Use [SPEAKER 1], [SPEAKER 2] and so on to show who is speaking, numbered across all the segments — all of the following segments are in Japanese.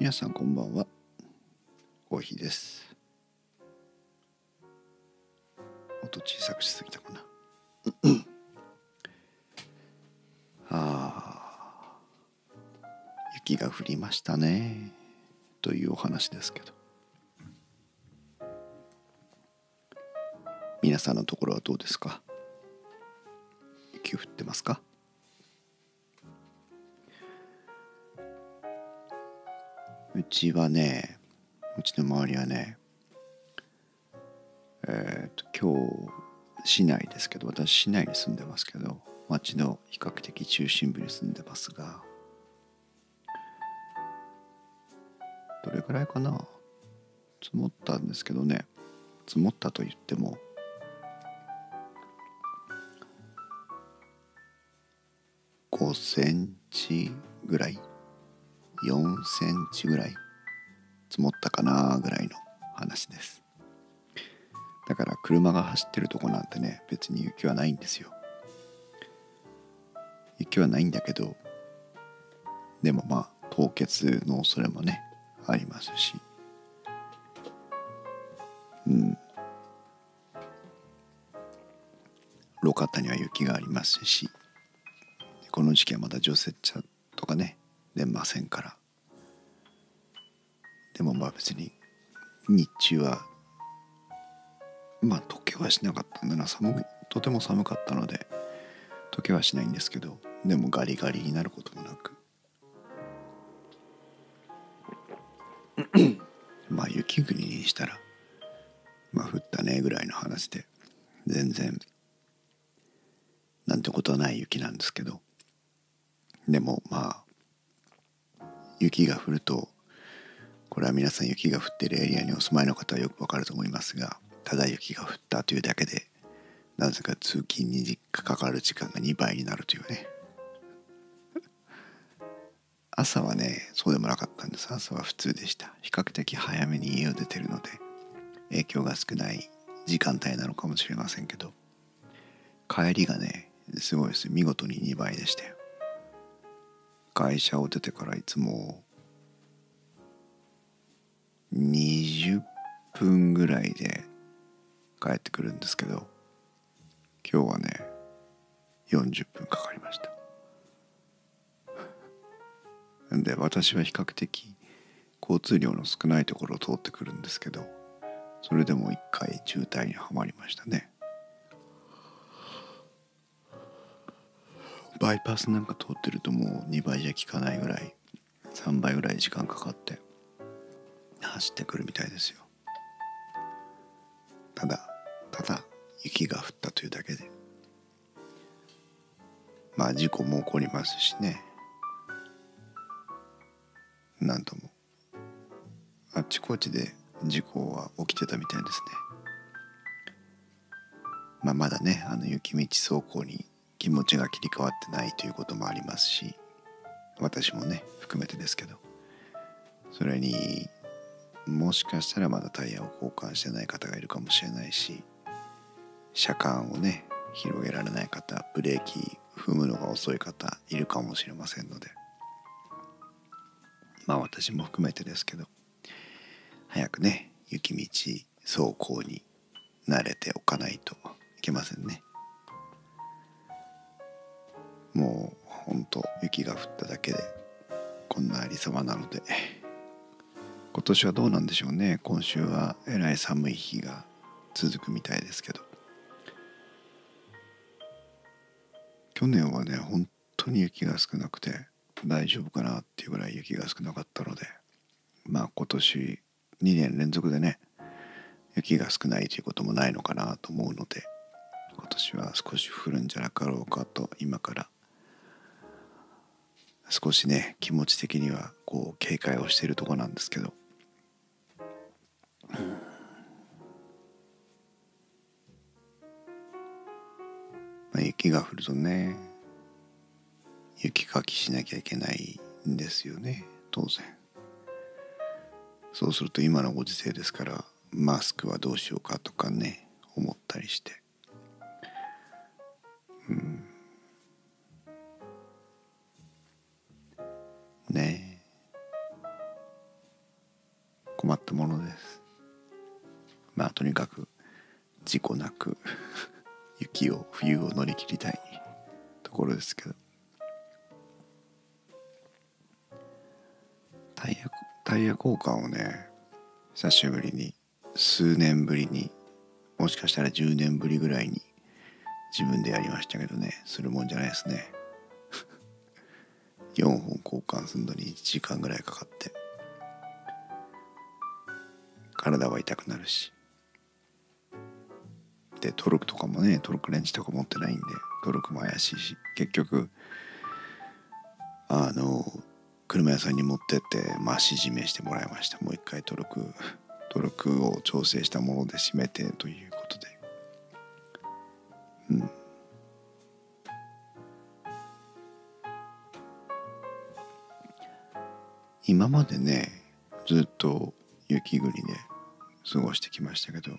[SPEAKER 1] 皆さんこんばんは。コーヒーです。音小さくしすぎたかな。あ雪が降りましたね。というお話ですけど。皆さんのところはどうですか？雪降ってますか？うちはねうちの周りはねえっ、と今日市内ですけど私市内に住んでますけど町の比較的中心部に住んでますがどれくらいかな積もったんですけどね積もったと言っても5センチぐらい4センチぐらい。積もったかなぐらいの話です。だから車が走ってるとこなんてね別に雪はないんですよ。雪はないんだけどでもまあ凍結の恐れもねありますし。うん。路肩には雪がありますし。この時期はまだ除雪車とかね出ませんから。でもまあ別に日中はまあ溶けはしなかった。んだな寒いとても寒かったので溶けはしないんですけどでもガリガリになることもなく。まあ雪国にしたらまあ降ったねぐらいの話で全然なんてことはない雪なんですけど。でもまあ雪が降るとこれは皆さん雪が降ってるエリアにお住まいの方はよくわかると思いますがただ雪が降ったというだけでなぜか通勤にかかる時間が2倍になるというね。朝はねそうでもなかったんです。朝は普通でした。比較的早めに家を出てるので影響が少ない時間帯なのかもしれませんけど帰りがねすごいです。見事に2倍でしたよ会社を出てからいつも20分ぐらいで帰ってくるんですけど今日はね40分かかりました。なんで私は比較的交通量の少ないところを通ってくるんですけどそれでも一回渋滞にはまりましたね。バイパスなんか通ってるともう2倍じゃ効かないぐらい3倍ぐらい時間かかって走ってくるみたいですよ。ただただ雪が降ったというだけで。まあ事故も起こりますしね。なんとも。あっちこっちで事故は起きてたみたいですね。まあまだねあの雪道走行に気持ちが切り替わってないということもありますし私もね含めてですけど。それにもしかしたらまだタイヤを交換してない方がいるかもしれないし車間をね広げられない方ブレーキ踏むのが遅い方いるかもしれませんので。まあ私も含めてですけど早くね雪道走行に慣れておかないといけませんね。もうほんと雪が降っただけでこんなありさまなので今年はどうなんでしょうね。今週はえらい寒い日が続くみたいですけど。去年はね本当に雪が少なくて大丈夫かなっていうぐらい雪が少なかったのでまあ今年2年連続でね雪が少ないということもないのかなと思うので今年は少し降るんじゃなかろうかと今から少しね気持ち的にはこう警戒をしているところなんですけど、まあ、雪が降るとね雪かきしなきゃいけないんですよね当然。そうすると今のご時世ですからマスクはどうしようかとかね思ったりして。困ったものです。まあとにかく事故なく 雪を冬を乗り切りたいところですけど。タイヤタイヤ交換をね久しぶりに数年ぶりにもしかしたら10年ぶりぐらいに自分でやりましたけどね。するもんじゃないですね。4本交換するのに1時間ぐらいかかって。体は痛くなるし。でトルクとかもねトルクレンチとか持ってないんでトルクも怪しいし結局あの車屋さんに持ってって増し締めしてもらいました。もう一回トルクトルクを調整したもので締めてということで。うん。今までねずっと雪国で過ごしてきましたけど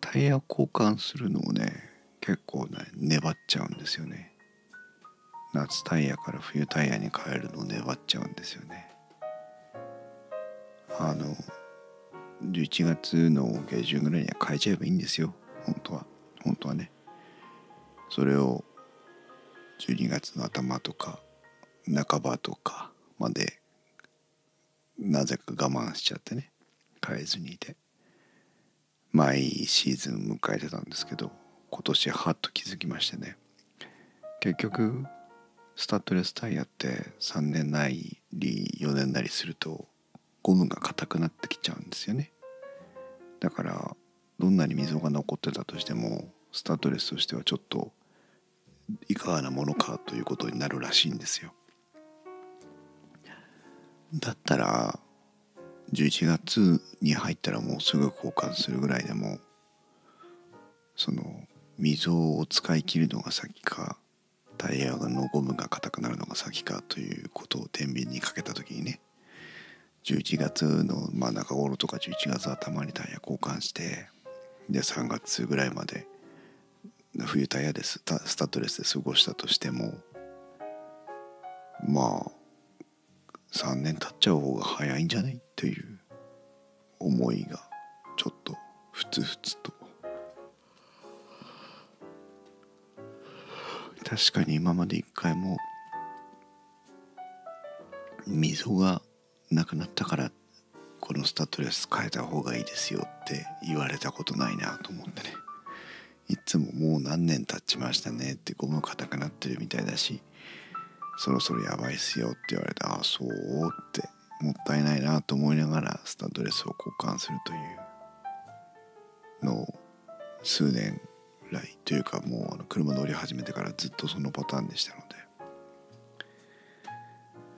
[SPEAKER 1] タイヤ交換するのをね結構ね粘っちゃうんですよね。夏タイヤから冬タイヤに変えるの粘っちゃうんですよね。あの11月の下旬ぐらいには変えちゃえばいいんですよ。本当は。本当はね。それを12月の頭とか半ばとかまでなぜか我慢しちゃってね変えずにいて。毎シーズン迎えてたんですけど今年はっと気づきましてね。結局スタッドレスタイヤって3年なり4年なりするとゴムが硬くなってきちゃうんですよね。だからどんなに溝が残ってたとしてもスタッドレスとしてはちょっといかがなものかということになるらしいんですよ。だったら11月に入ったらもうすぐ交換するぐらいでもその溝を使い切るのが先かタイヤのゴムが硬くなるのが先かということを天秤にかけた時にね11月の真ん中頃とか11月頭にタイヤ交換してで3月ぐらいまで冬タイヤでスタスタッドレスで過ごしたとしてもまあ3年経っちゃう方が早いんじゃないという思いがちょっとふつふつと確かに今まで一回も溝がなくなったからこのスタッドレス変えた方がいいですよって言われたことないなと思ってね。いつももう何年経ちましたねってゴム硬くなってるみたいだし。そろそろやばいっすよって言われてああそうってもったいないなと思いながらスタッドレスを交換するというのを数年来というかもうあの車乗り始めてからずっとそのパターンでしたので。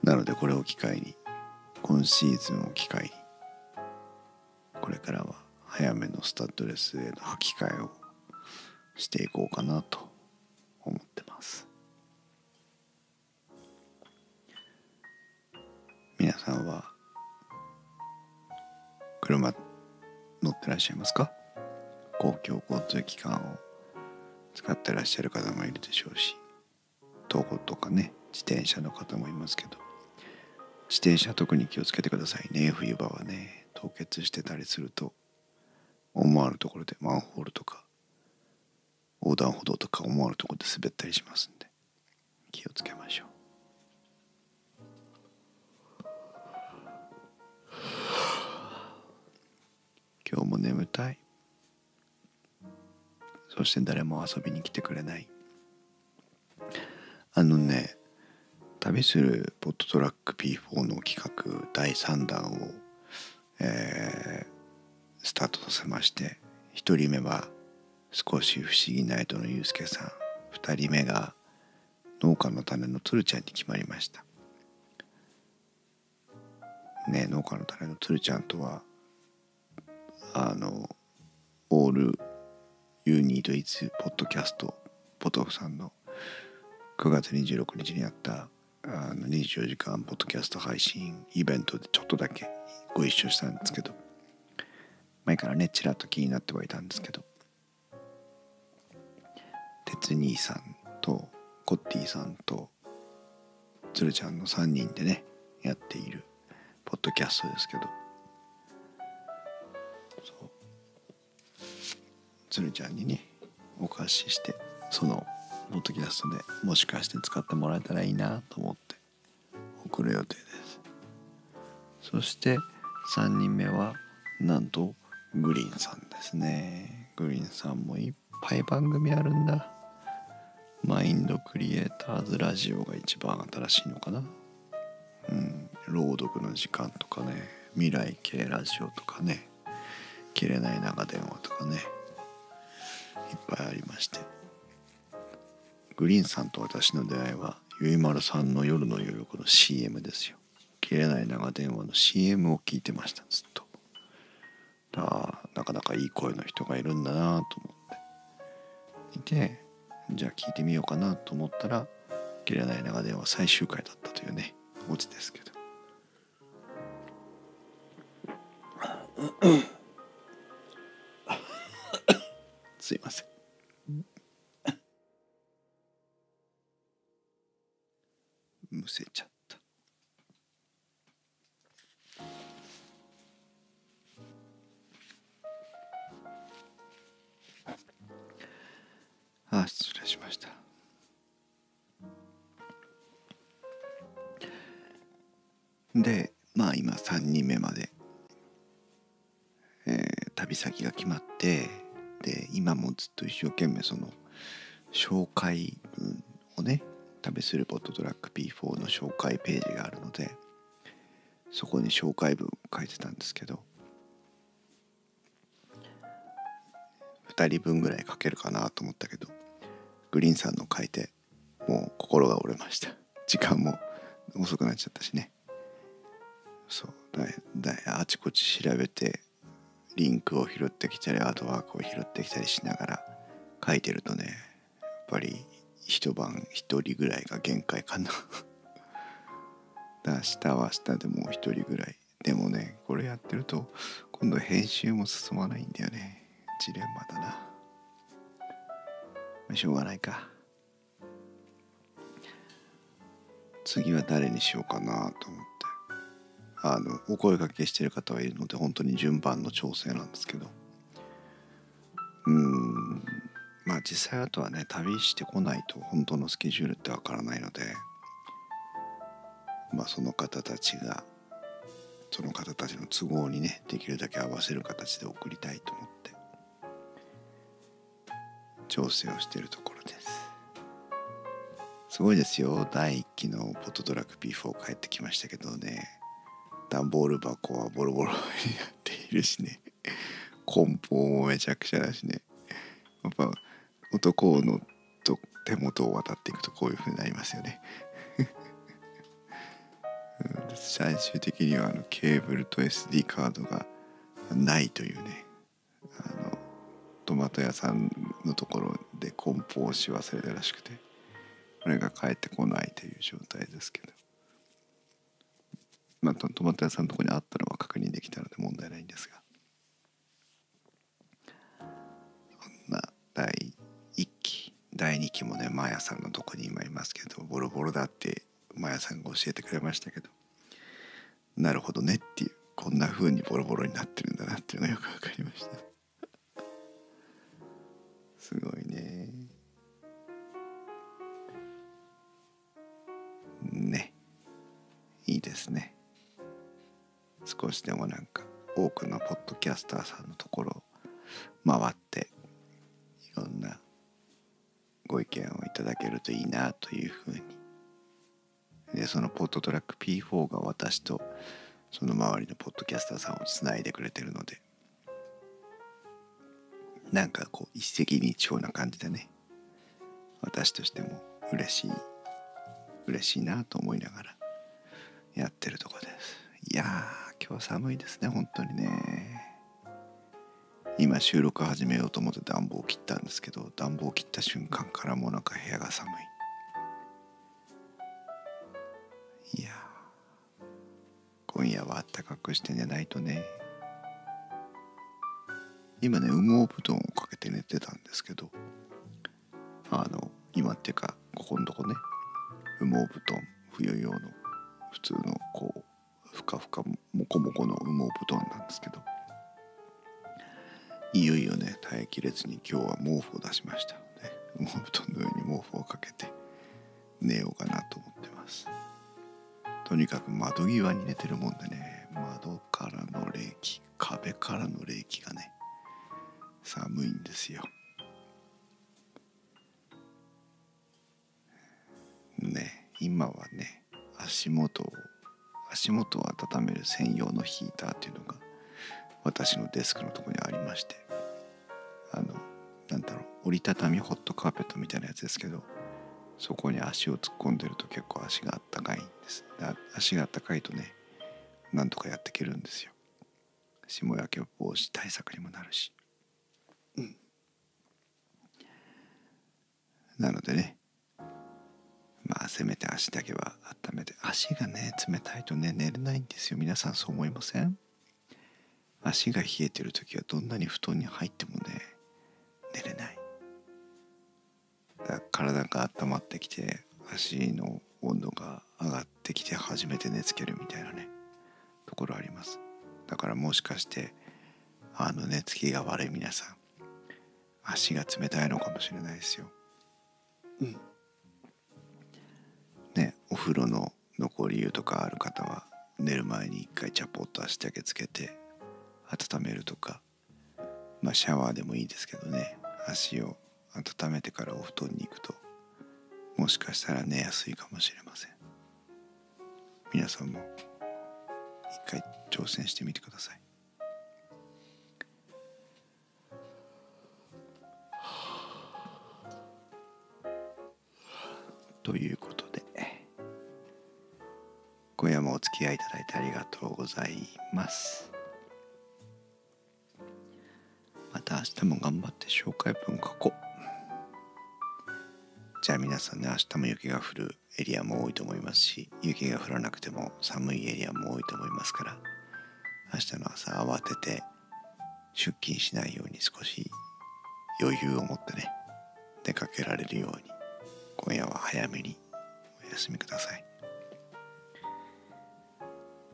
[SPEAKER 1] なのでこれを機会に今シーズンを機会にこれからは早めのスタッドレスへの履き替えをしていこうかなとさんは車乗ってらっしゃいますか？公共交通機関を使ってらっしゃる方もいるでしょうし徒歩とかね自転車の方もいますけど自転車特に気をつけてくださいね。冬場はね凍結してたりすると思わぬところでマンホールとか横断歩道とか思わぬところで滑ったりしますんで気をつけましょう。たい。そして誰も遊びに来てくれない。あのね旅するポットトラック P4 の企画第3弾を、えー、スタートさせまして1人目は少し不思議ナイトのゆうすけさん。2人目が農家の種のつるちゃんに決まりました。ね農家の種のつるちゃんとはあのオールユーニードイツポッドキャストポトフさんの9月26日にやったあの24時間ポッドキャスト配信イベントでちょっとだけご一緒したんですけど前からねちらっと気になってはいたんですけど鉄兄さんとコッティさんと鶴ちゃんの3人でねやっているポッドキャストですけど鶴ちゃんにねお貸ししてそのポッドキャストでもしかして使ってもらえたらいいなと思って送る予定です。そして3人目はなんとグリーンさんですね。グリーンさんもいっぱい番組あるんだ。マインドクリエイターズラジオが一番新しいのかな。うん朗読の時間とかね未来系ラジオとかね切れない長電話とかねぱいありまして。グリーンさんと私の出会いはゆいまるさんの夜の夜の CM ですよ。切れない長電話の CM を聞いてましたずっと。あなかなかいい声の人がいるんだなと思って。いてじゃあ聞いてみようかなと思ったら切れない長電話最終回だったというねオチですけど。すいません。むせちゃった。あ失礼しました。でまあ今3人目まで、えー旅先が決まってで今もずっと一生懸命その紹介文をね旅するポットトラック P4 の紹介ページがあるのでそこに紹介文書いてたんですけど2人分ぐらい書けるかなと思ったけどグリーンさんの書いてもう心が折れました。時間も遅くなっちゃったしね。そうだだあちこち調べてリンクを拾ってきたりアートワークを拾ってきたりしながら書いてるとねやっぱり一晩一人ぐらいが限界かな。だ明日は明日でもう一人ぐらい。でもねこれやってると今度編集も進まないんだよね。ジレンマだな。まあしょうがないか。次は誰にしようかなと思って。あのお声掛けしてる方はいるので本当に順番の調整なんですけど。うん。まあ実際あとはね旅してこないと本当のスケジュールってわからないのでまあその方たちがその方たちの都合にねできるだけ合わせる形で送りたいと思って調整をしているところです。すごいですよ。第1期のポトトラック P4 帰ってきましたけどね段ボール箱はボロボロになっているしね梱包もめちゃくちゃだしね。やっぱ男の手元を渡っていくとこういう風になりますよね。最終的にはあのケーブルと SD カードがないというね。あのトマト屋さんのところで梱包し忘れたらしくてこれが返ってこないという状態ですけど。まあトマト屋さんのとこにあったのは確認できたので問題ないんですが。こんな第第2期もねマヤさんのとこに今いますけどボロボロだってマヤさんが教えてくれましたけどなるほどねっていうこんな風にボロボロになってるんだなっていうのがよく分かりました。すごいね。ね。いいですね。少しでもなんか多くのポッドキャスターさんのところ回っといいなというふうに。でそのポッドトラック P4 が私とその周りのポッドキャスターさんをつないでくれてるので。なんかこう一石二鳥な感じでね。私としても嬉しい。嬉しいなと思いながらやってるとこです。いやー今日は寒いですね本当にね。今収録始めようと思って暖房を切ったんですけど暖房を切った瞬間からもうなんか部屋が寒い。いや今夜はあったかくして寝ないとね。今ね羽毛布団をかけて寝てたんですけどあの今っていうかここのとこね。羽毛布団冬用の普通のこうふかふかもこもこの羽毛ますけど。いよいよね耐えきれずに今日は毛布を出しましたので羽布団の上に毛布をかけて寝ようかなと思ってます。とにかく窓際に寝てるもんでね窓からの冷気壁からの冷気がね寒いんですよ。ね今はね足元を足元を温める専用のヒーターっていうのが私のデスクのとこにありましてなんだろう折りたたみホットカーペットみたいなやつですけどそこに足を突っ込んでると結構足があったかいんです。足があったかいとねなんとかやっていけるんですよ。霜焼け防止対策にもなるし、うん、なのでねまあせめて足だけは温めて足がね冷たいとね寝れないんですよ。皆さんそう思いません？足が冷えてる時はどんなに布団に入ってもね寝れない体が温まってきて足の温度が上がってきて初めて寝つけるみたいなねところあります。だからもしかしてあの寝つきが悪い皆さん足が冷たいのかもしれないですよ。うん。ねお風呂の残り湯とかある方は寝る前に一回チャポッと足だけつけて温めるとかまあシャワーでもいいですけどね足を温めてからお布団に行くともしかしたら寝やすいかもしれません。皆さんも一回挑戦してみてください。ということで今夜もお付き合いいただいてありがとうございます。た明日も頑張って紹介文書こう。じゃあ皆さんね明日も雪が降るエリアも多いと思いますし雪が降らなくても寒いエリアも多いと思いますから明日の朝慌てて出勤しないように少し余裕を持ってね出かけられるように今夜は早めにお休みください。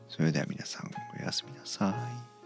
[SPEAKER 1] それでは皆さんおやすみなさい。